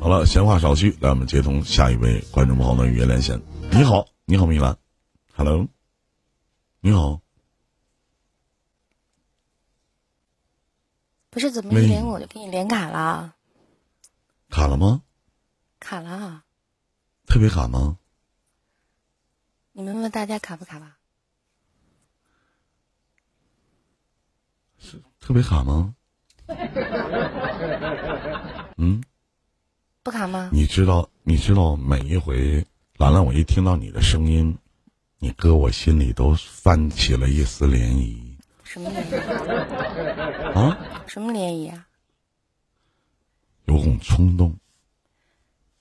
好了，闲话少叙，来我们接通下一位观众朋友的语音连线。你好，你好，米兰，Hello，你好。不是怎么一连我就给你连卡了？卡了吗？卡了。特别卡吗？你们问大家卡不卡吧？是特别卡吗？嗯，不卡吗？你知道，你知道，每一回兰兰，我一听到你的声音，你哥我心里都泛起了一丝涟漪。什么涟漪？啊？什么涟漪啊？有种冲动。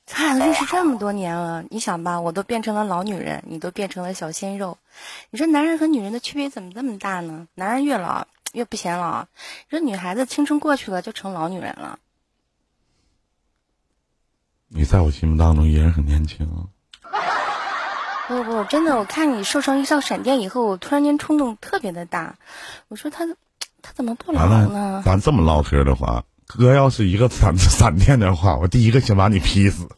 咱俩认识这么多年了，你想吧，我都变成了老女人，你都变成了小鲜肉。你说男人和女人的区别怎么这么大呢？男人越老越不显老，你说女孩子青春过去了就成老女人了。你在我心目当中依然很年轻。不不，真的，我看你瘦成一道闪电以后，我突然间冲动特别的大。我说他他怎么不老呢？咱这么唠嗑的话。哥要是一个闪 闪电的话，我第一个先把你劈死。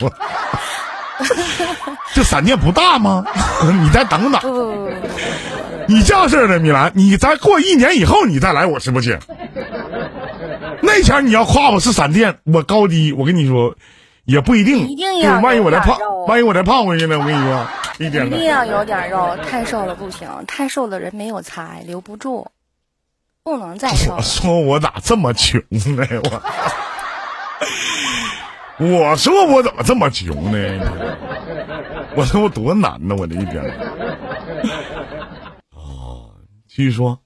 这闪电不大吗？你再等等。你这样式的米兰，你再过一年以后你再来我直播间。那前你要夸我是闪电，我高低，我跟你说也不一定。一定要。万一我再胖，万一我再胖回去呢？我跟你说，一定要有点肉，太瘦了不行，太瘦的人没有才，留不住。不能再瘦。我说我咋这么穷呢？我我说我怎么这么穷呢？我说我多难呢？我这一天。哦，继续说。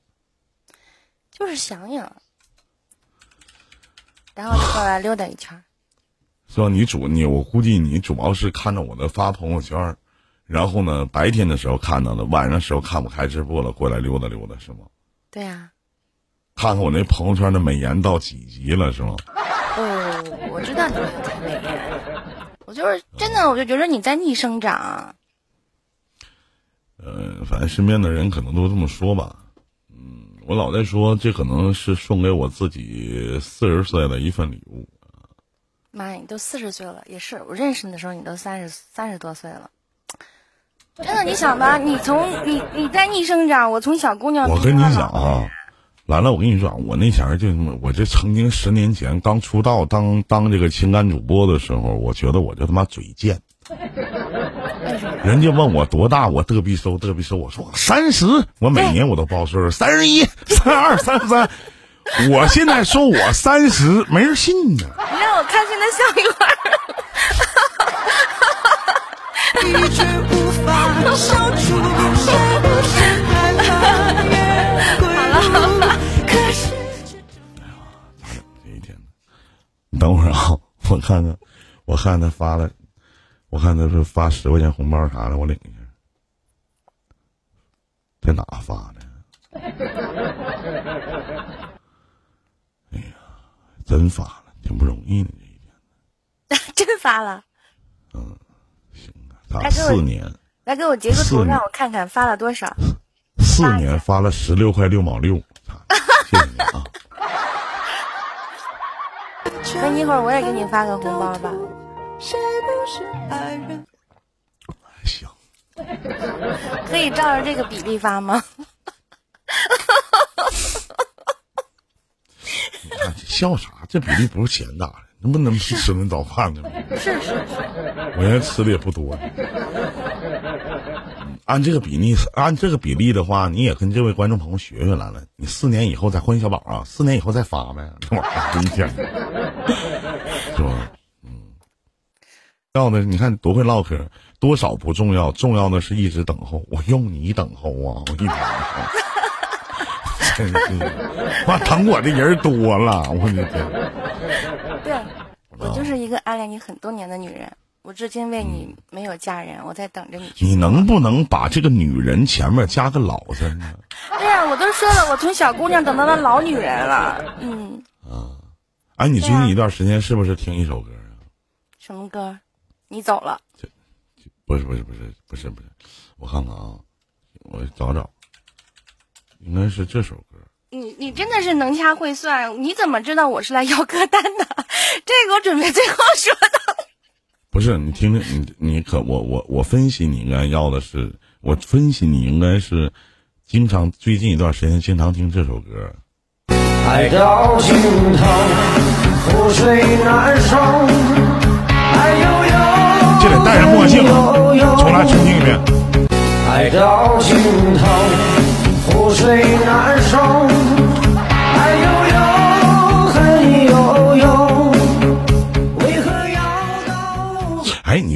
就是想想，然后就过来溜达一圈。是吧？你主你，我估计你主要是看着我的发朋友圈，然后呢，白天的时候看到的，晚上时候看不开直播了，过来溜达溜达，是吗？对呀。看看我那朋友圈的美颜到几级了，是吗？哦，我知道你美颜，我就是真的，我就觉得你在逆生长。呃，反正身边的人可能都这么说吧。嗯，我老在说，这可能是送给我自己四十岁的一份礼物。妈呀，你都四十岁了，也是我认识你的时候，你都三十三十多岁了。真的，你想吧，你从你你在逆生长，我从小姑娘，我跟你讲啊。完了，我跟你说啊，我那前儿就我这曾经十年前刚出道当当这个情感主播的时候，我觉得我就他妈嘴贱。人家问我多大，我嘚逼收嘚逼收，我说三十，我每年我都报岁数，三十一、三二、三三。我现在说我三十，没人信呢。你让我开心的笑一 块等会儿啊，我看看，我看他发了，我看他是发十块钱红包啥的，我领一下。在哪发的？哎呀，真发了，挺不容易的，这一天。真发了。嗯，行啊，四年。来给我截个图，让我看看发了多少。四年发了十六块六毛六，谢谢你啊。那一会儿我也给你发个红包吧。行。可以照着这个比例发吗？你看笑啥？这比例不是钱打的，能不能吃顿早饭呢？是是是。我现在吃的也不多。按这个比例，按这个比例的话，你也跟这位观众朋友学学来了。你四年以后再换小宝啊，四年以后再发呗，这玩意儿一天，是吧？嗯，要的你看多会唠嗑，多少不重要，重要的是一直等候。我用你等候啊，我一等，真是，妈等我的人多了，我的天。对，我就是一个暗恋你很多年的女人。我至今为你没有嫁人，我在等着你。你能不能把这个女人前面加个老字呢？对呀，我都说了，我从小姑娘等到了老女人了。嗯。啊，哎，你最近一段时间是不是听一首歌啊？什么歌？你走了。这，不是不是不是不是不是，我看看啊，我找找，应该是这首歌。你你真的是能掐会算，你怎么知道我是来要歌单的？这个我准备最后说的。不是你听听，你你可我我我分析你应该要的是，我分析你应该是经常最近一段时间经常听这首歌。爱到尽头，覆水难收。爱悠悠，这得戴着墨镜啊！重来重听一遍。爱到尽头，覆水难收。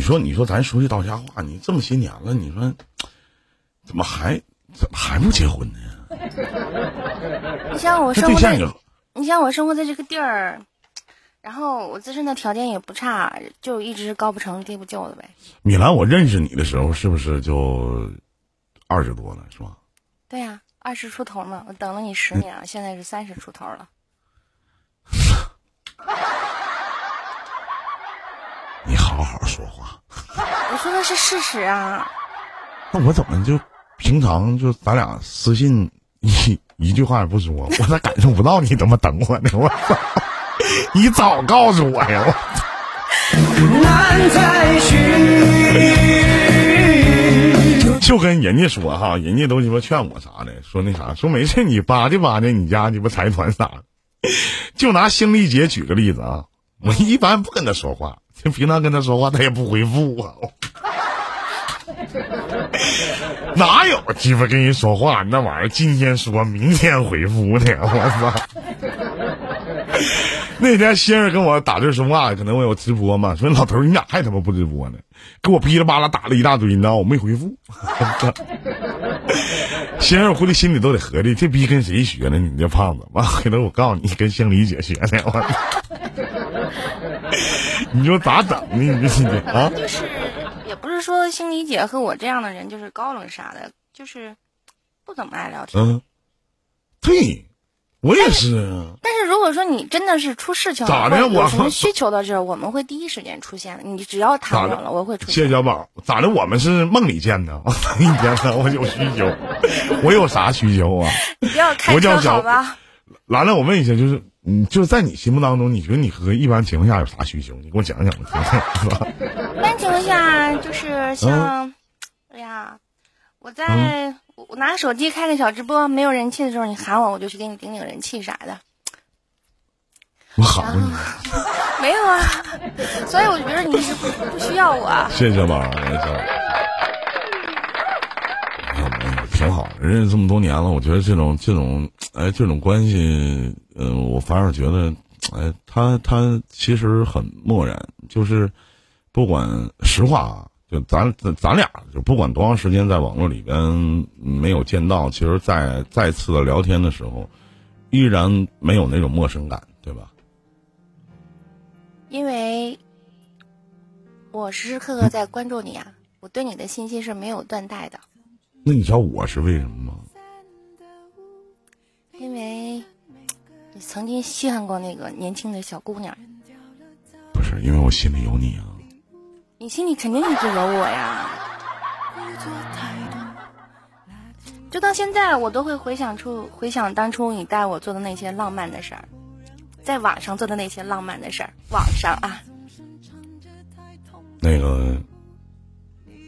说你说咱说句到家话，你这么些年了，你说怎么还怎么还不结婚呢？你像我生活在你像我生活在这个地儿，然后我自身的条件也不差，就一直高不成低不就的呗。米兰，我认识你的时候是不是就二十多了，是吧？对呀、二十出头嘛，我等了你十年了，现在是三十出头了。你好好说话。我说的是事实啊。那我怎么就平常就咱俩私信一一句话也不说，我咋感受不到你他妈等我呢？我操！你早告诉我呀！我难再续。就跟人家说哈，人家都鸡巴劝我啥的，说那啥，说没事你巴唧巴唧你家鸡巴财团啥的。就拿星丽姐举个例子啊，我一般不跟她说话，平常跟他说话，他也不回复我。哪有鸡巴跟人说话那玩意儿？今天说，明天回复的，我操！那天仙儿跟我打字说话，可能我有直播嘛，说老头你咋还他妈不直播呢？给我噼里啪啦打了一大堆，你知道我没回复。仙儿，我估计心里都得合计，这逼跟谁学的？你这胖子，完回头我告诉你，跟星李姐学的。我 你说咋整呢？你这你啊？就是也不是说心理姐和我这样的人就是高冷啥的，就是不怎么爱聊天。嗯，对，我也是啊。但是如果说你真的是出事情，咋的我什么 需求的时候，我们会第一时间出现的。你只要谈上了，我会出现。谢谢小宝，咋的？我们是梦里见的。一天呐，我有需求，我有啥需求啊？你不要开车好吧？兰兰，我问一下，就是你就是在你心目当中，你觉得你和一般情况下有啥需求？你给我讲讲，我听听，是吧？一般情况下就是嗯像，哎呀，我在我我拿手机开个小直播，没有人气的时候，你喊我，我就去给你顶顶人气啥的。我喊过你，没有啊，所以我觉得你是不不需要我。啊谢谢小宝，谢谢认识这么多年了，我觉得这种这种哎这种关系，呃，我反而觉得，哎，他他其实很漠然，就是不管实话啊，就咱咱咱俩就不管多长时间在网络里边没有见到，其实在再次的聊天的时候，依然没有那种陌生感，对吧？因为我时时刻刻在关注你啊，我对你的信息是没有断代的，那你知道我是为什么吗？因为你曾经稀罕过那个年轻的小姑娘，不是，因为我心里有你啊。你心里肯定一直有我呀。就到现在，我都会回想出回想当初你带我做的那些浪漫的事儿，在网上做的那些浪漫的事儿，网上啊，那个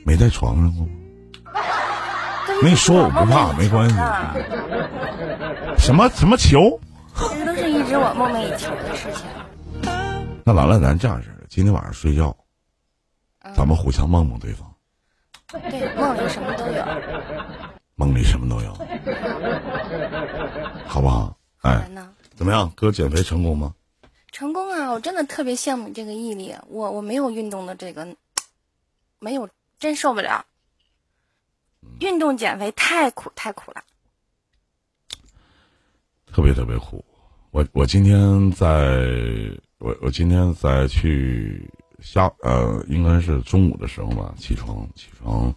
没在床上过吗？都没说我不怕，没关系。啊，什么什么球？其实都是一直我梦寐以求的事情。那完了，咱这样式的，今天晚上睡觉，嗯咱们互相梦梦对方，对，梦里什么都有。梦里什么都有，好不好？哎？怎么样，哥减肥成功吗？成功啊！我真的特别羡慕你这个毅力，我我没有运动的这个，没有，真受不了。运动减肥太苦太苦了。特别特别苦。我我今天在，我我今天在去下呃，应该是中午的时候吧，起床起床，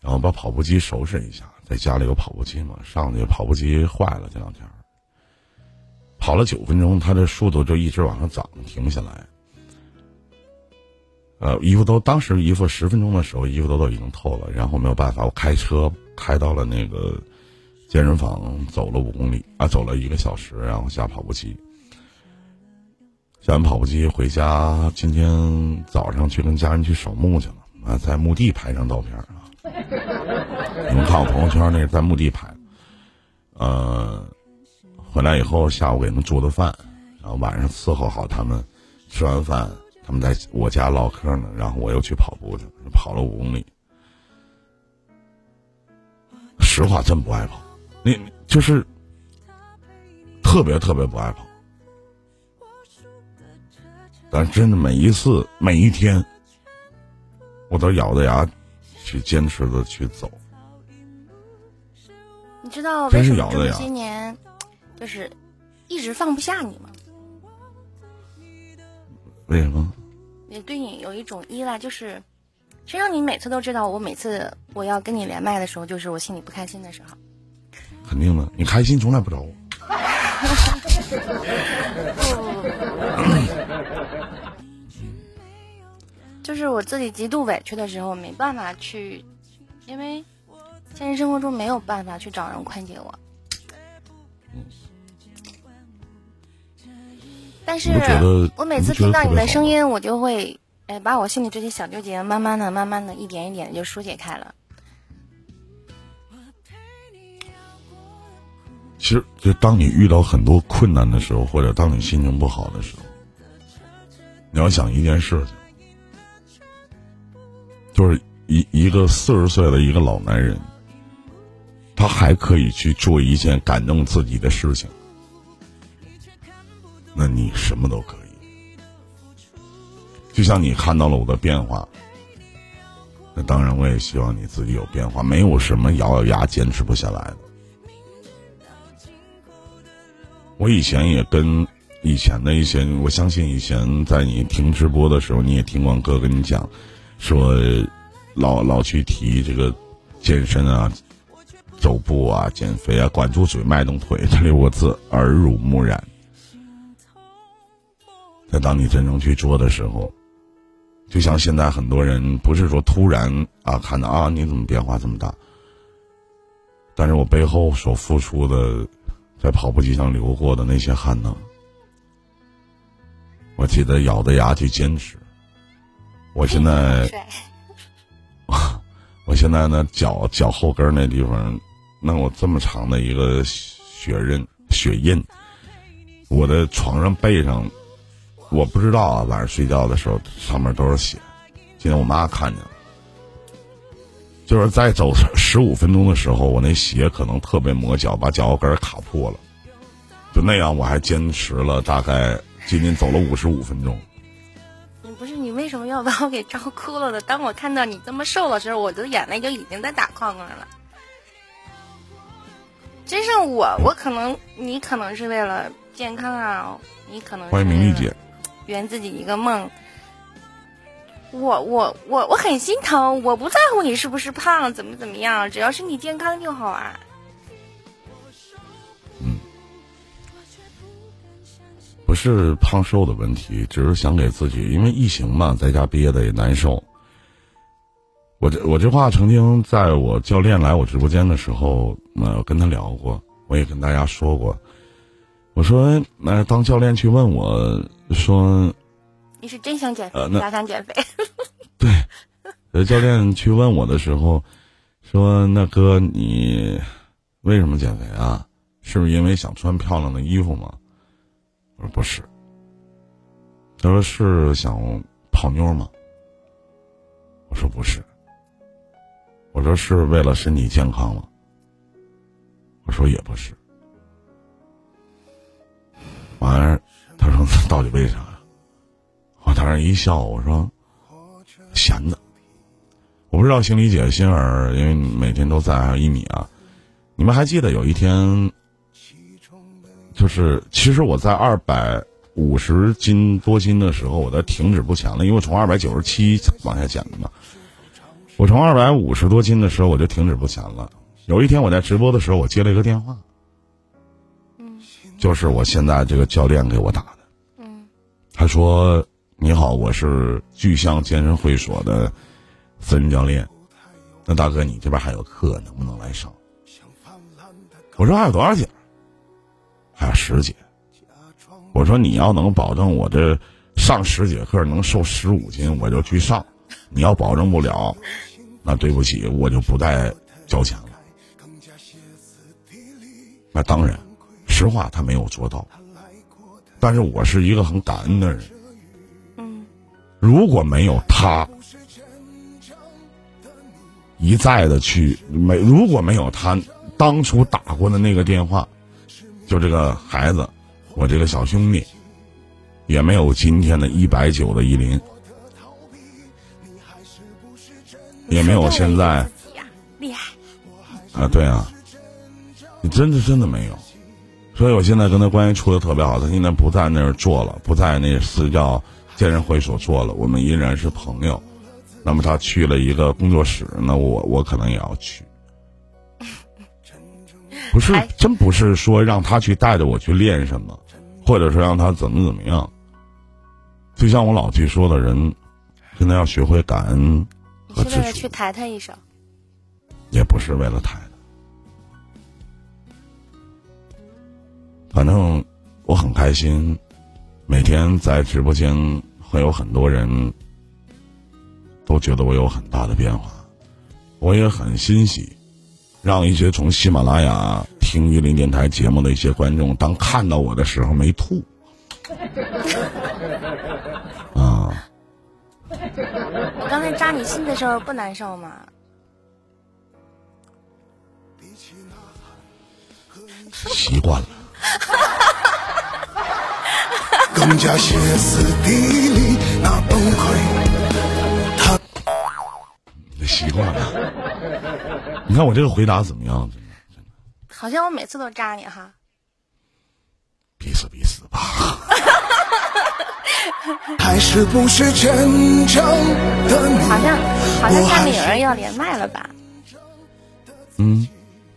然后把跑步机收拾一下，在家里有跑步机嘛，上去跑步机坏了，这两天跑了九分钟，它的速度就一直往上涨，停不下来。呃，衣服都当时衣服十分钟的时候，衣服都都已经透了，然后没有办法，我开车开到了那个健身房走了五公里啊，走了一个小时，然后下跑步机。下完跑步机回家，今天早上去跟家人去扫墓去了啊，在墓地拍张照片啊。你们看我朋友圈那个在墓地拍，呃，回来以后下午给他们做的饭，然后晚上伺候好他们，吃完饭他们在我家唠嗑呢，然后我又去跑步去了，跑了五公里。实话，真不爱跑，你就是特别特别不爱跑，但真的每一次每一天，我都咬着牙去坚持的去走。你知道为真什么这么是咬的呀些年，就是一直放不下你吗？为什么？也对你有一种依赖，就是，实际上你每次都知道，我每次我要跟你连麦的时候，就是我心里不开心的时候。肯定的，你开心从来不找我。就是我自己极度委屈的时候，没办法去，因为现实生活中没有办法去找人宽解我。但是我每次听到你的声音，我就会，哎，把我心里这些小纠结，慢慢的、慢慢的、一点一点的就疏解开了。其实，就当你遇到很多困难的时候，或者当你心情不好的时候，你要想一件事情，就是一一个四十岁的一个老男人，他还可以去做一件感动自己的事情，那你什么都可以。就像你看到了我的变化，那当然我也希望你自己有变化。没有什么咬咬牙坚持不下来的。我以前也跟以前的一些，我相信以前在你听直播的时候，你也听光哥跟你讲，说老老去提这个健身啊、走步啊、减肥啊，管住嘴、迈动腿这六个字耳濡目染。但当你真正去做的时候，就像现在很多人不是说突然啊看到啊你怎么变化这么大，但是我背后所付出的。在跑步机上流过的那些汗呢？我记得咬着牙去坚持。我现在，我现在呢脚脚后跟那地方弄我这么长的一个血印血印，我的床上背上，我不知道啊，晚上睡觉的时候上面都是血。今天我妈看见了。就是在走十五分钟的时候，我那鞋可能特别磨脚，把脚后跟卡破了。就那样，我还坚持了大概今天走了五十五分钟。你不是你为什么要把我给照哭了的？当我看到你这么瘦的时候，我的眼泪就已经在打框框了。真是我，我可能你可能是为了健康啊，你可能是欢迎明丽姐，圆自己一个梦。我我我我很心疼，我不在乎你是不是胖，怎么怎么样，只要身体健康就好啊。嗯不是胖瘦的问题，只是想给自己，因为疫情嘛，在家憋的也难受。我这我这话曾经在我教练来我直播间的时候，呃，跟他聊过，我也跟大家说过。我说，那、当教练去问我说，你是真想减肥假想减肥？对，呃，教练去问我的时候，说：“那哥，你为什么减肥啊？是不是因为想穿漂亮的衣服吗？”我说：“不是。”他说：“是想泡妞吗？”我说：“不是。”我说：“是为了身体健康吗？”我说：“也不是。”完了，他说：“到底为啥呀？”我当时一笑，我说：“闲的。”我不知道心理姐、心儿，因为每天都在，还有一米啊。你们还记得有一天，就是其实我在二百五十斤多斤的时候，我在停止不前了，因为我从二百九十七往下减的嘛。我从二百五十多斤的时候，我就停止不前了。有一天我在直播的时候，我接了一个电话，就是我现在这个教练给我打的。嗯他说：“你好，我是巨象健身会所的私人教练。那大哥，你这边还有课，能不能来上？”我说还有多少节？还有十节。我说你要能保证我这上十节课能瘦十五斤，我就去上。你要保证不了，那对不起，我就不再交钱了。那当然，实话他没有做到，但是我是一个很感恩的人。嗯，如果没有他一再的去没，如果没有他当初打过的那个电话，就这个孩子，我这个小兄弟，也没有今天的一百九的依林，也没有现在，厉害！啊，对啊，你真的真的没有，所以我现在跟他关系处的特别好。他现在不在那儿做了，不在那私教健身会所做了，我们依然是朋友。那么他去了一个工作室，那我我可能也要去。不是真不是说让他去带着我去练什么，或者说让他怎么怎么样。就像我老去说的人，真的要学会感恩你和知足是为了去，抬他一手？也不是为了抬反正我很开心，每天在直播间会有很多人都觉得我有很大的变化，我也很欣喜，让一些从喜马拉雅听一零电台节目的一些观众，当看到我的时候没吐。啊，我刚才扎你心的时候不难受吗？习惯了，更加歇斯底里，那崩溃。他习惯了。你看我这个回答怎么样？真的，真的，好像我每次都扎你哈。彼此彼此吧。还是不是真正的你？好像好像下面有人要连麦了吧？嗯，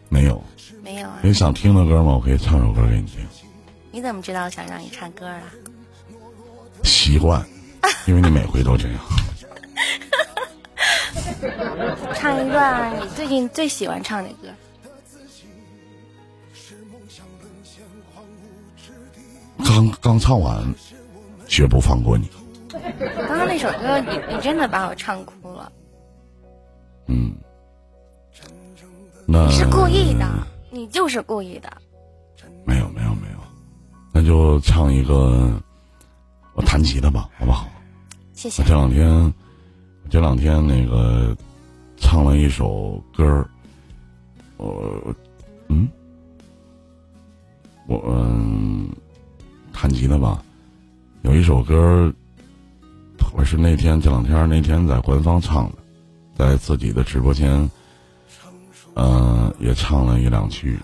没有。没有啊？有想听的歌吗？我可以唱首歌给你听。你怎么知道我想让你唱歌啊？习惯，因为你每回都这样。唱一段你最近最喜欢唱的歌。刚刚唱完，绝不放过你。刚刚那首歌，你你真的把我唱哭了。嗯，那你是故意的，你就是故意的。没有没有没有，那就唱一个我弹吉他吧，好不好？谢谢我。这两天，我这两天那个唱了一首歌儿，我嗯，我嗯弹吉他吧，有一首歌儿，我是那天这两天那天在官方唱的，在自己的直播间，嗯、也唱了一两句，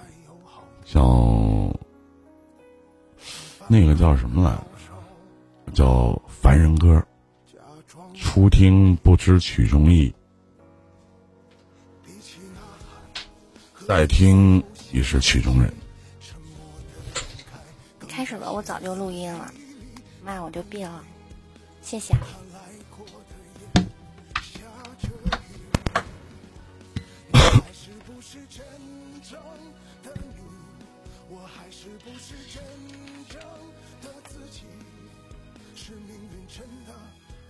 叫那个叫什么来着？叫《凡人歌》。初听不知曲中意，再听已是曲中人。开始了，我早就录音了，麦我就闭了。谢谢是真正的你，我还是不是真正的自己？是命运真的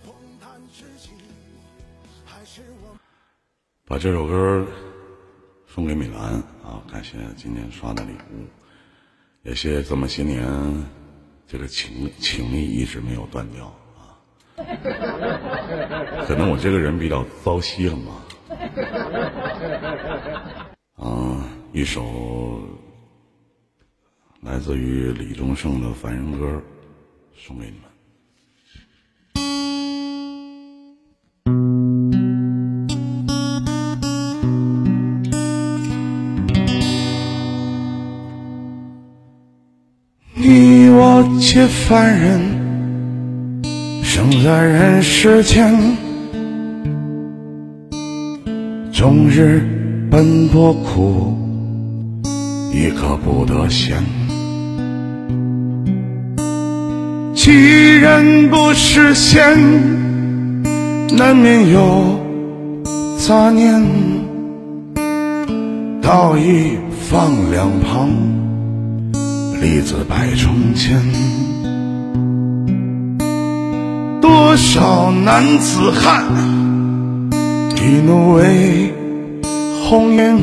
荒诞至极，还是我。把这首歌送给米兰啊！感谢今年刷的礼物，也谢谢这么些年这个情情谊一直没有断掉啊。可能我这个人比较糟心了嘛。啊，一首来自于李宗盛的《凡人歌》送给你们。你我皆凡人，生在人世间，终日奔波苦，一刻不得闲。既然不是仙，难免有杂念。道义放两旁，利字摆中间。多少男子汉，一怒为红颜；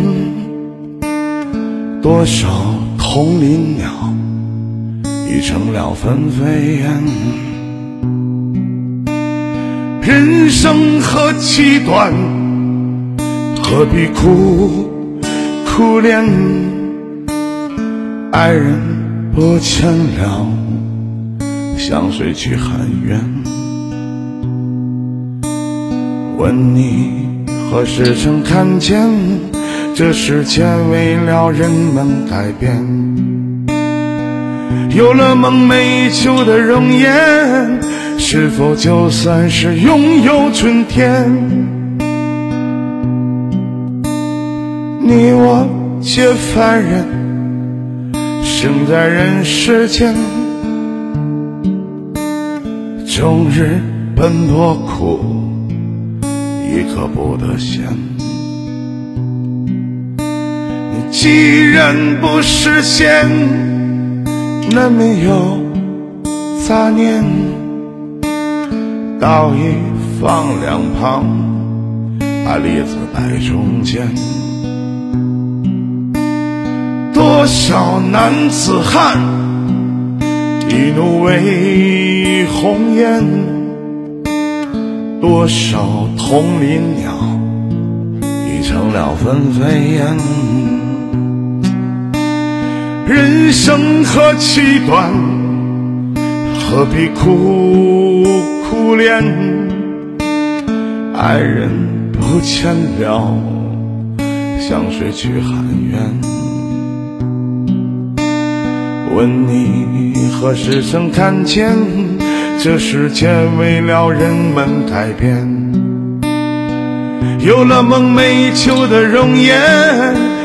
多少同林鸟，已成了纷飞燕。人生何其短，何必苦苦恋？爱人不见了，相随去喊冤。问你何时曾看见，这世界为了人们改变？有了梦寐以求的容颜，是否就算是拥有春天？你我皆凡人，生在人世间，终日奔波苦，可不得闲。你既然不实现，难免有杂念，道义放两旁，把栗子摆中间。多少男子汉，一怒为红颜；多少同林鸟，已成了纷飞燕。人生何其短，何必苦苦恋？爱人不见了，相随去喊冤。问你何时曾看见，这世界为了人们改变？有了梦寐以求的容颜，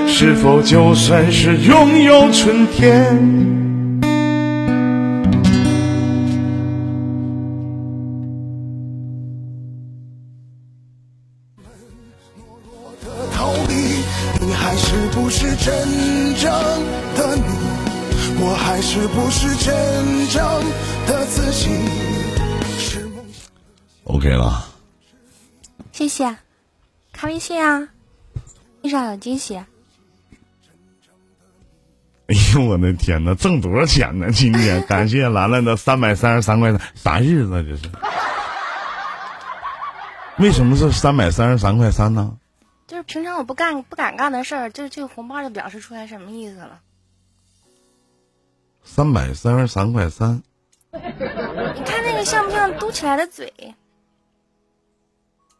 是否就算是拥有春天？的逃避，你还是不是真正的你？我还是不是真 OK 了，谢谢，看微信啊，信上有惊喜。哎呦我的天哪，挣多少钱呢？今天 感谢兰兰的三百三十三块三，啥日子啊这是？为什么是三百三十三块三呢？就是平常我不干不敢干的事儿，就是这个红包就表示出来什么意思了。三百三十三块三，你看那个像不像嘟起来的嘴？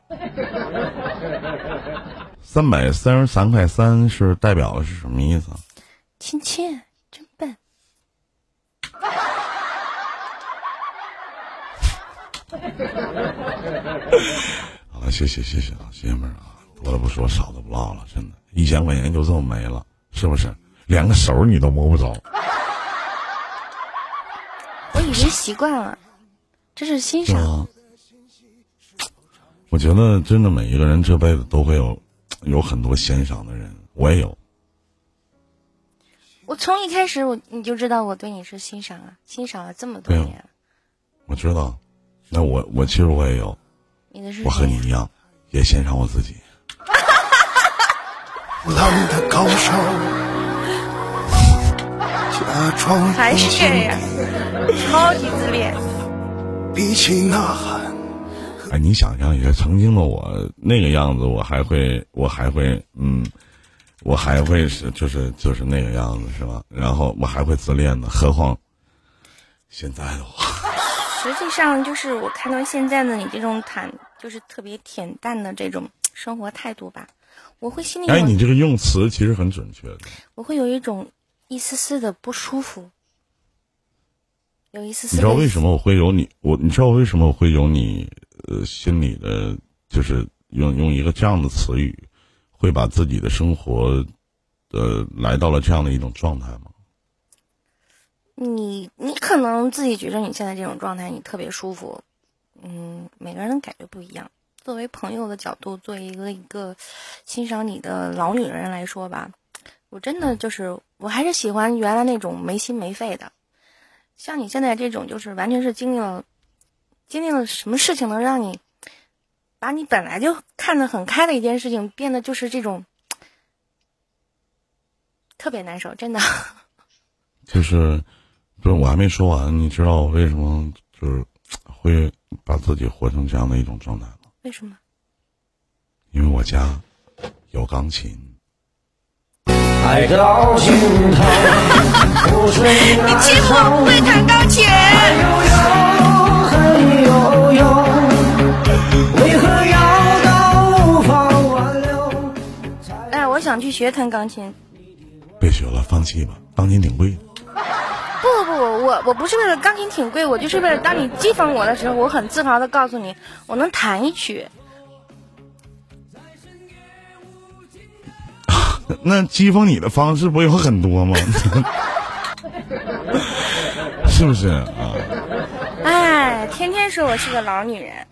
三百三十三块三是代表的是什么意思啊？亲亲，真笨。好了，谢谢谢谢啊，姐们儿啊，多了不说，少的不唠了，真的，一千块钱就这么没了，是不是？连个手你都摸不着，我已经习惯了，这是欣赏。我觉得真的每一个人这辈子都会有有很多欣赏的人，我也有。我从一开始我你就知道我对你是欣赏啊，欣赏了这么多年。我知道，那我我其实我也有，你的是我和你一样，也欣赏我自己。浪的高手，假装还是这样，超级自恋。比起呐喊，哎，你想象一下，曾经的我那个样子，我还会，我还会，嗯，我还会是，就是就是那个样子，是吧？然后我还会自恋呢，何况现在的我，实际上就是我看到现在的你这种坦，就是特别恬淡的这种生活态度吧，我会心里，哎，你这个用词其实很准确的。我会有一种一丝丝的不舒服，有一丝丝。你知道为什么我会有你？我你知道为什么我会有你？呃，心里的，就是用用一个这样的词语，会把自己的生活，呃，来到了这样的一种状态吗？你你可能自己觉得你现在这种状态你特别舒服，嗯，每个人的感觉不一样。作为朋友的角度，作为一个一个欣赏你的老女人来说吧，我真的就是，我还是喜欢原来那种没心没肺的。像你现在这种，就是完全是经历了，经历了什么事情能让你，把你本来就看得很开的一件事情，变得就是这种，特别难受，真的。就是，不是我还没说完，你知道我为什么就是会把自己活成这样的一种状态吗？为什么？因为我家有钢琴。爱到尽头，你欺负我不会弹钢琴。恨悠悠，为何要到无法挽留？哎，我想去学弹钢琴。别学了，放弃吧，钢琴挺贵的。不不不，我我不是为了钢琴挺贵，我就是为了当你讥讽我的时候，我很自豪的告诉你，我能弹一曲。那讥讽你的方式不有很多吗？是不是啊？哎，天天说我是个老女人，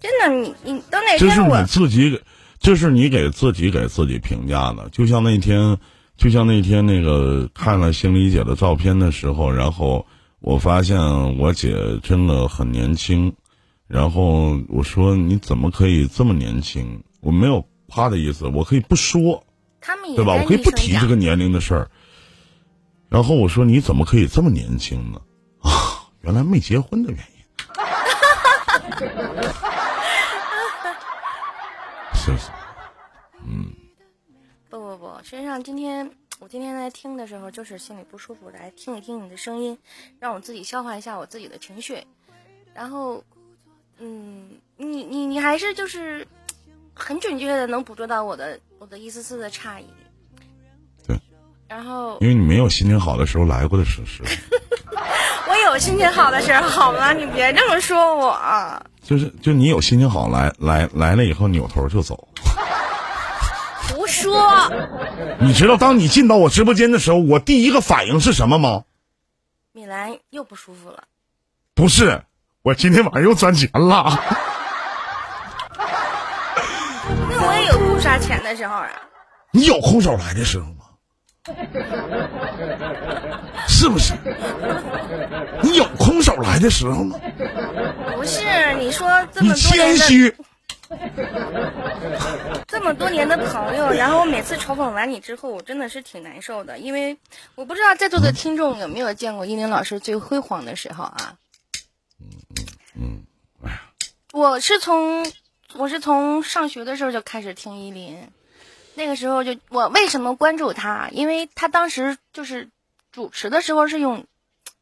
真的，你你都哪天我这是你自己给，这是你给自己给自己评价的。就像那天，就像那天那个看了心理姐的照片的时候，然后我发现我姐真的很年轻，然后我说你怎么可以这么年轻？我没有夸的意思，我可以不说，他们也对吧？我可以不提这个年龄的事儿。然后我说你怎么可以这么年轻呢？啊，原来没结婚的原因。是不是？嗯不不不，实际上今天我今天来听的时候，就是心里不舒服，来听一听你的声音，让我自己消化一下我自己的情绪。然后，嗯，你你你还是就是很准确的能捕捉到我的我的一丝丝的诧异。对。然后因为你没有心情好的时候来过的事实，我有心情好的时候，好吗？你别这么说我。就是就你有心情好来来来了以后扭头就走。胡说！你知道当你进到我直播间的时候，我第一个反应是什么吗？米兰又不舒服了。不是，我今天晚上又赚钱了。那我也有不刷钱的时候啊。你有空手来的时候吗？是不是？你有空手来的时候吗？不是，你说这么多年的谦虚。这么多年的朋友，然后我每次嘲讽完你之后，我真的是挺难受的，因为我不知道在座的听众有没有见过依林老师最辉煌的时候啊。嗯，哎呀，我是从我是从上学的时候就开始听依林，那个时候就我为什么关注他？因为他当时就是主持的时候是用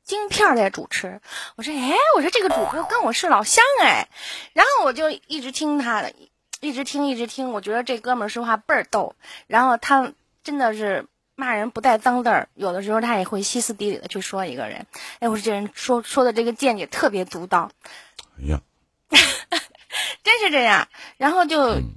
京片儿在主持，我说哎，我说这个主播跟我是老乡哎，然后我就一直听他的，一直听一直听，我觉得这哥们儿说话倍儿逗，然后他真的是。骂人不带脏字儿，有的时候他也会歇斯底里的去说一个人。哎，我说这人说说的这个见解特别独到，哎呀，真是这样，然后就嗯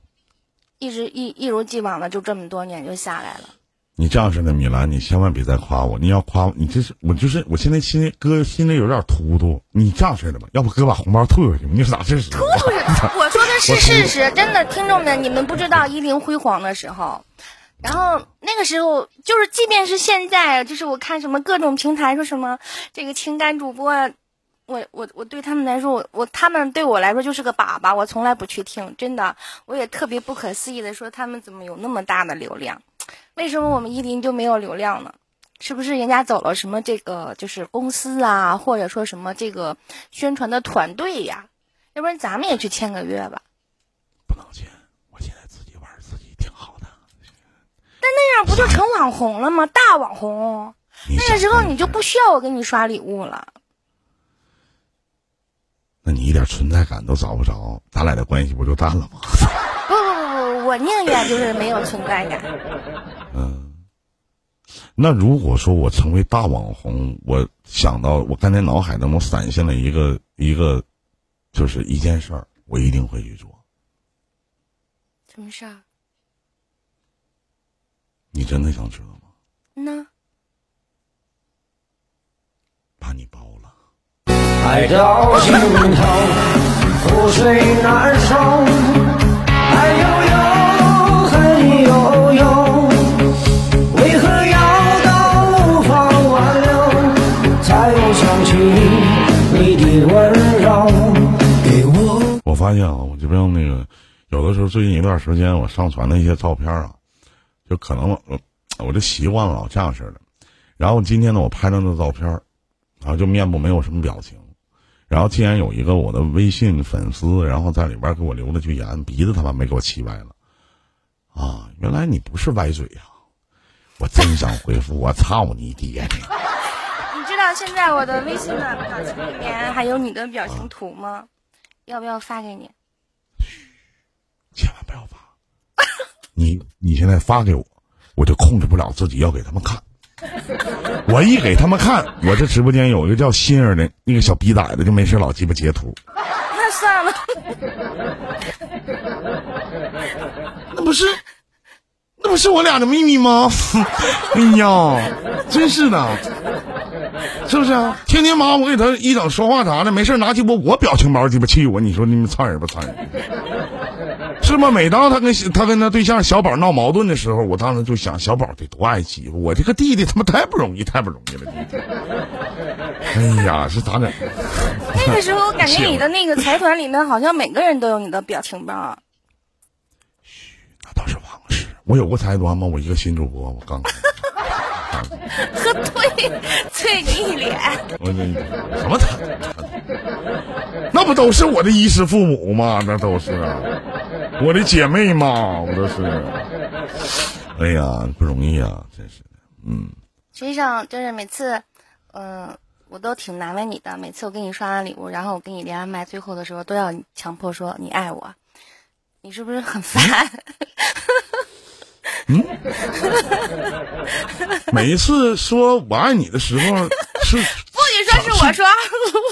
一直一一如既往的就这么多年就下来了。你这样式的米兰，你千万别再夸我。你要夸我，你这是我就是我现在心里哥心里有点突突。你这样式的吧，要不哥把红包退回去吧？你咋这是？不是，我说的是事实，真的，听众们，你们不知道一零辉煌的时候，然后那个时候就是，即便是现在，就是我看什么各种平台说什么这个情感主播啊，我我我对他们来说，我我他们对我来说就是个粑粑，我从来不去听，真的，我也特别不可思议的说他们怎么有那么大的流量，为什么我们依林就没有流量呢？是不是人家走了什么这个就是公司啊，或者说什么这个宣传的团队呀？要不然咱们也去签个约吧。不能签，我现在自己玩自己挺好的。但那样不就成网红了吗？大网红，那个时候你就不需要我给你刷礼物了。那你一点存在感都找不着，咱俩的关系不就淡了吗？不不不不，我宁愿就是没有存在感。嗯，那如果说我成为大网红，我想到我刚才脑海当中闪现了一个一个，就是一件事儿，我一定会去做。什么事儿？你真的想知道吗？那？把你包了。爱到尽头，覆水难收。爱悠悠，恨悠悠。为何要到无法挽留，才又想起你的温柔？我发现啊，我这边那个，有的时候最近一段时间我上传的一些照片啊，就可能我我就习惯了，这样式的。然后今天呢，我拍张那照片，啊，就面部没有什么表情。然后竟然有一个我的微信粉丝，然后在里边给我留了句言，鼻子他妈没给我气歪了。啊，原来你不是歪嘴呀！我真想回复我操你爹的！你知道现在我的微信的表情里面还有你的表情图吗？要不要发给你？千万不要发！你你现在发给我，我就控制不了自己要给他们看。我一给他们看，我这直播间有一个叫心儿的那个小逼崽子，就没事老鸡巴截图。那算了，那不是，那不是我俩的秘密吗？哎呀，真是的，是不是啊？天天妈我给他一整说话啥的，没事拿鸡巴我表情包鸡巴气我，你说你们残忍不残忍？是吗？每当他跟他跟他对象小宝闹矛盾的时候，我当时就想，小宝得多爱欺负我这个弟弟，他妈太不容易，太不容易了，弟弟。哎呀，这咋整？那个时候 感觉你的那个财团里面好像每个人都有你的表情包。嘘那倒是往事。我有过财团吗？我一个新主播，我刚。喝退，啐你一脸。我这什么财？那不都是我的衣食父母吗？那都是我的姐妹嘛，我都是。哎呀，不容易啊，真是的。嗯。实际上就是每次，嗯，我都挺难为你的。每次我给你刷完礼物，然后我给你连完麦，最后的时候都要强迫说你爱我，你是不是很烦？嗯，每一次说我爱你的时候 是不许说是我说，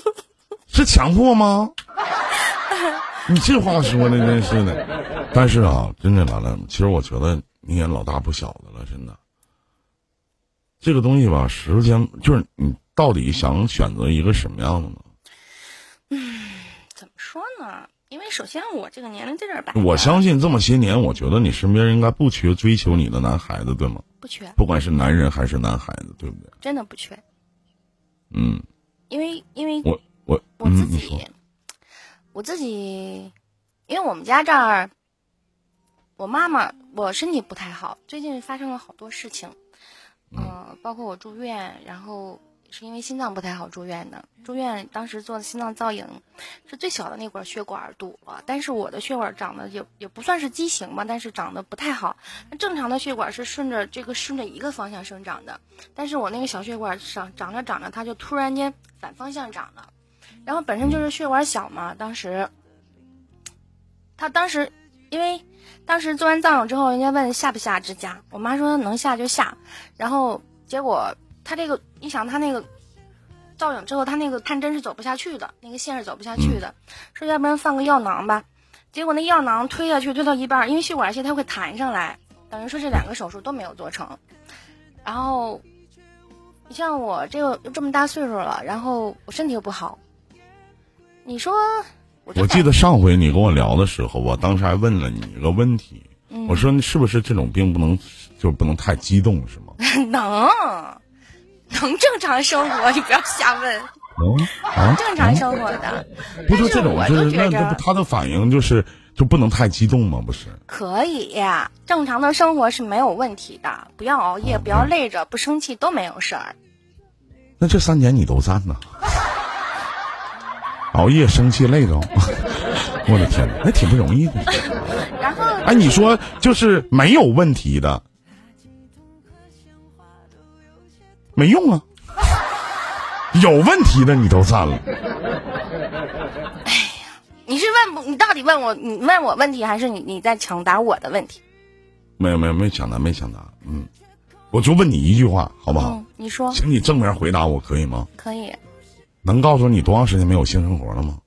是强迫吗？你这话说的真是的，但是啊，真的完了，其实我觉得你也老大不小的了，真的。这个东西吧，时间就是你到底想选择一个什么样的呢？嗯，怎么说呢？首先我这个年龄在这儿摆，我相信这么些年，我觉得你身边应该不缺追求你的男孩子，对吗？不缺，不管是男人还是男孩子，对不对？真的不缺。嗯，因为因为我我我自己，我自己，因为我们家这儿，我妈妈我身体不太好，最近发生了好多事情，嗯，包括我住院，然后。是因为心脏不太好住院的，住院当时做的心脏造影，是最小的那管血管堵了。但是我的血管长得也也不算是畸形吧，但是长得不太好。那正常的血管是顺着这个顺着一个方向生长的，但是我那个小血管长长着长着，它就突然间反方向长了。然后本身就是血管小嘛，当时，他当时因为当时做完造影之后，人家问下不下支架，我妈说能下就下，然后结果。他这个，你想他那个造影之后，他那个探针是走不下去的，那个线是走不下去的。说要不然放个药囊吧，结果那药囊推下去推到一半，因为血管线它会弹上来，等于说这两个手术都没有做成。然后，你像我这个这么大岁数了，然后我身体又不好，你说，我记得上回你跟我聊的时候，我当时还问了你一个问题，我说是不是这种病不能就不能太激动是吗？能。能正常生活，你不要瞎问。能啊正常生活的，不是这种就是那那他的反应就是就不能太激动吗？不是？可以，正常的生活是没有问题的，不要熬夜，不要累着，不生气都没有事儿。那这三年你都占呢？熬夜、生气、累着，我的天哪，那挺不容易的。然后，哎，你说就是没有问题的。没用啊！有问题的你都占了。哎呀，你是问不？你到底问我？你问我问题，还是你你在抢答我的问题？没有没有没抢答没抢答。嗯，我就问你一句话，好不好？你说，请你正面回答我可以吗？可以。能告诉你多长时间没有性生活了吗？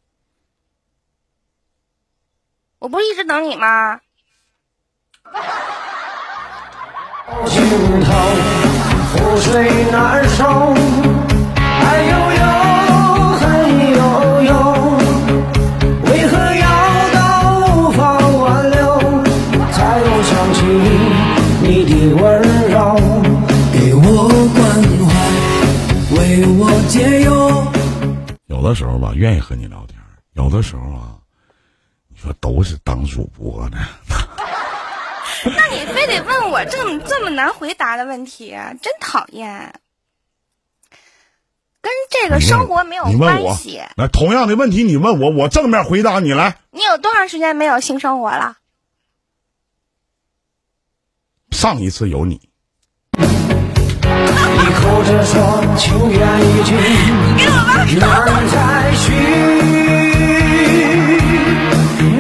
我不是一直等你吗？覆水难收，爱悠悠，恨悠悠，为何要到无法挽留，才又想起你的温柔，给我关怀，为我解忧。有的时候吧，愿意和你聊天；有的时候啊，你说都是当主播的，那你非得问我这么这么难回答的问题，真讨厌。跟这个生活没有关系。那同样的问题你问我，我正面回答你来。你有多长时间没有性生活了？上一次有你，你哭着说情缘已尽，难再续，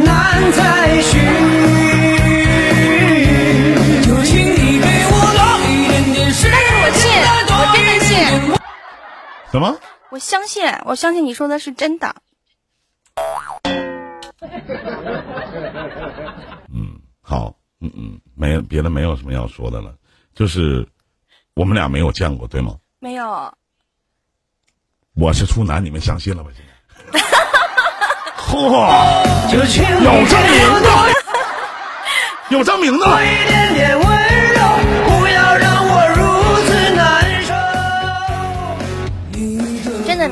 难再续。什么？我相信，我相信你说的是真的。嗯，好，嗯嗯，没有别的，没有什么要说的了，就是我们俩没有见过，对吗？没有，我是处男，你们相信了吧？现在，嚯，有证明的，有证明的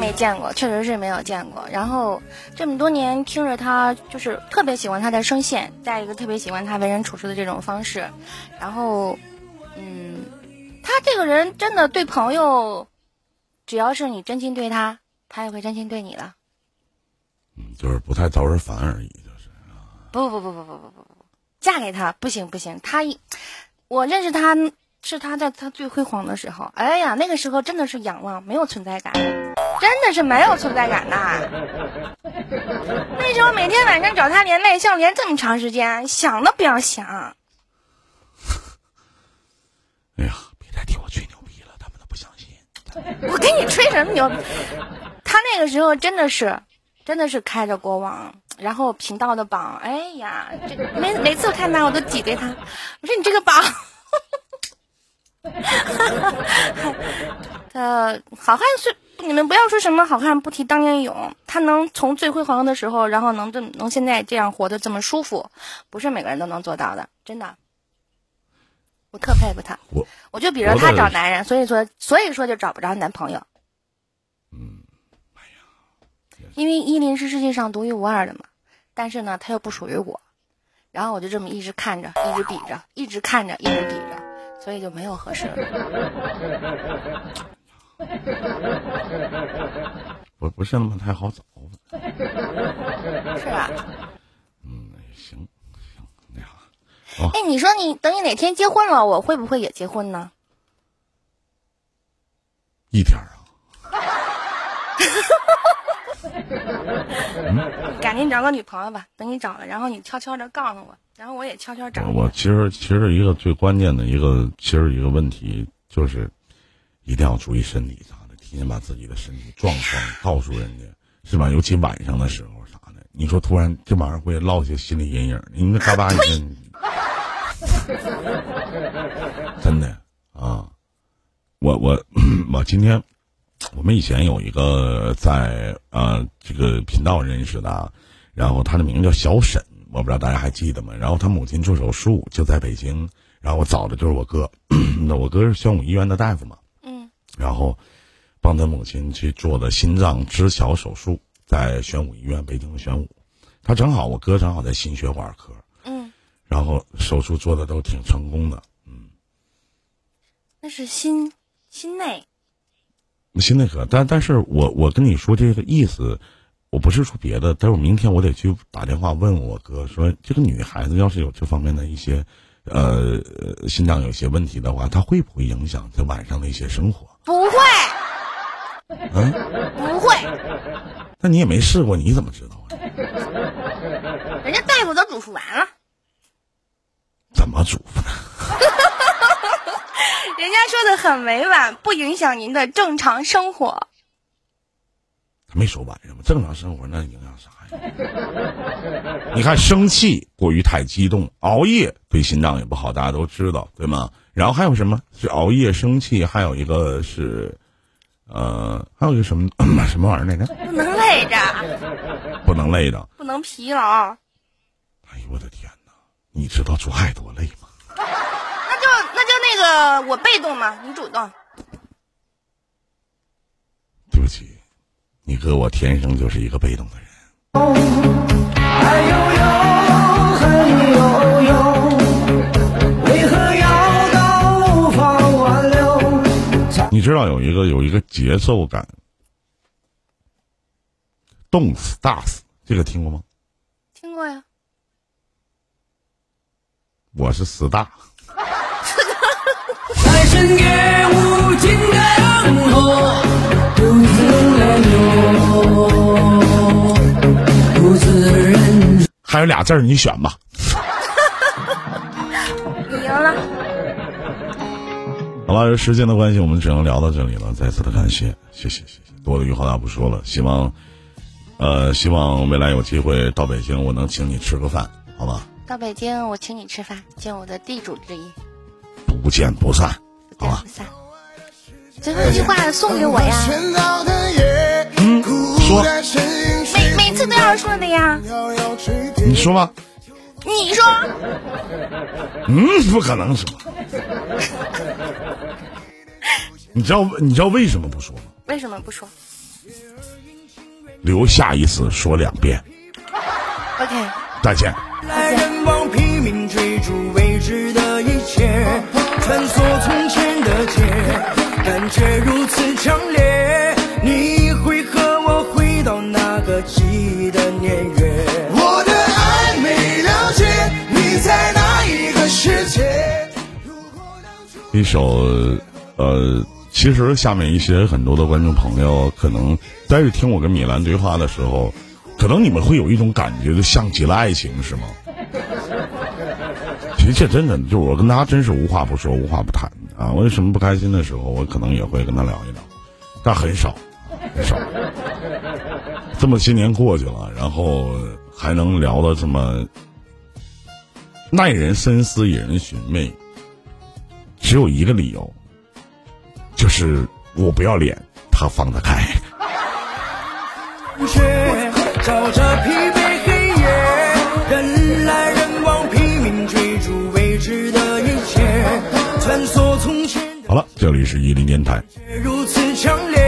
没见过，确实是没有见过。然后这么多年听着他，就是特别喜欢他的声线，再一个特别喜欢他为人处事的这种方式。然后，嗯，他这个人真的对朋友，只要是你真心对他，他也会真心对你的。嗯就是不太招人烦而已，就是不不不不不不不不不，嫁给他不行不行，他一我认识他是他在他最辉煌的时候，哎呀，那个时候真的是仰望，没有存在感，真的是没有存在感的。那时候每天晚上找他连麦像连这么长时间，想都不要想。哎呀，别再替我吹牛逼了，他们都不相信。我跟你吹什么牛？他那个时候真的是，真的是开着国王，然后频道的榜，哎呀，这每每次看他我都挤兑他，我说你这个榜，呃，好汉是你们不要说什么好汉不提当年勇，他能从最辉煌的时候，然后能这能现在这样活得这么舒服，不是每个人都能做到的，真的。我特佩服他，我我就比着他找男人，所以说所以说就找不着男朋友。嗯，因为依林是世界上独一无二的嘛，但是呢，他又不属于我，然后我就这么一直看着，一直比着，一直看着，一直比着，所以就没有合适的。不不是那么太好找。是吧？嗯，行行，那啥，哎，你说你等你哪天结婚了，我会不会也结婚呢？一天儿啊，赶紧找个女朋友吧，等你找了，然后你悄悄的告诉我，然后我也悄悄找。我其实其实一个最关键的一个，其实一个问题就是，一定要注意身体啥的，提前把自己的身体状况告诉人家，是吧？尤其晚上的时候啥的，你说突然这玩意儿会落下心理阴影，你那嘎巴一声，真的啊！我我我今天我们以前有一个在呃这个频道认识的，然后他的名字叫小沈，我不知道大家还记得吗？然后他母亲做手术就在北京，然后我找的就是我哥，那我哥是宣武医院的大夫嘛，然后帮他母亲去做的心脏支桥手术，在宣武医院，北京的宣武，他正好我哥正好在心血管科，嗯，然后手术做的都挺成功的，嗯。那是心心内，心内科，但但是我我跟你说这个意思，我不是说别的，待会儿明天我得去打电话问我哥说，这个女孩子要是有这方面的一些，呃，呃心脏有些问题的话，她会不会影响她晚上的一些生活？不会，嗯，不会，那你也没试过，你怎么知道啊？人家大夫都嘱咐完了，怎么嘱咐呢？人家说的很委婉，不影响您的正常生活。他没说晚上吗？正常生活那影响啥呀？你看，生气过于太激动，熬夜对心脏也不好，大家都知道，对吗？然后还有什么是熬夜生气？还有一个是，呃，还有一个什么 什么玩意儿来着？不能累着，不能累着。不能疲劳，哎呦我的天哪！你知道做爱多累吗？那就那就那个我被动嘛，你主动。对不起，你哥我天生就是一个被动的人。还有有知道有一个有一个节奏感，动死大死，这个听过吗？听过呀。我是死大，在深夜无尽独自独自人还有俩字儿，你选吧。好了，时间的关系，我们只能聊到这里了。再次的感谢，谢谢，谢谢。多的余话大不说了，希望，呃，希望未来有机会到北京，我能请你吃个饭，好吧？到北京，我请你吃饭，见我的地主之谊，不见不散，好吧不见不？散。最后一句话送给我呀，嗯说每每次都要说的呀。你说吧。你说，嗯，不可能说。你知道你知道为什么不说吗？为什么不说留下一次说两遍。？OK，再见。来人往，拼命追逐未知的一切，穿梭从前的街，感觉如此强烈。你会和我回到那个记忆的年月。在哪一个世界？一首，呃，其实下面一些很多的观众朋友，可能在听我跟米兰对话的时候，可能你们会有一种感觉，就像极了爱情，是吗？其实这真的就是我跟他真是无话不说，无话不谈啊。我有什么不开心的时候，我可能也会跟他聊一聊，但很少，很少。这么些年过去了，然后还能聊得这么耐人深思、引人寻味，只有一个理由，就是我不要脸，他放得开。却照着疲惫黑夜，人来人往，拼命追逐未知的一切，穿梭从前好了，这里是伊林电台，如此强烈。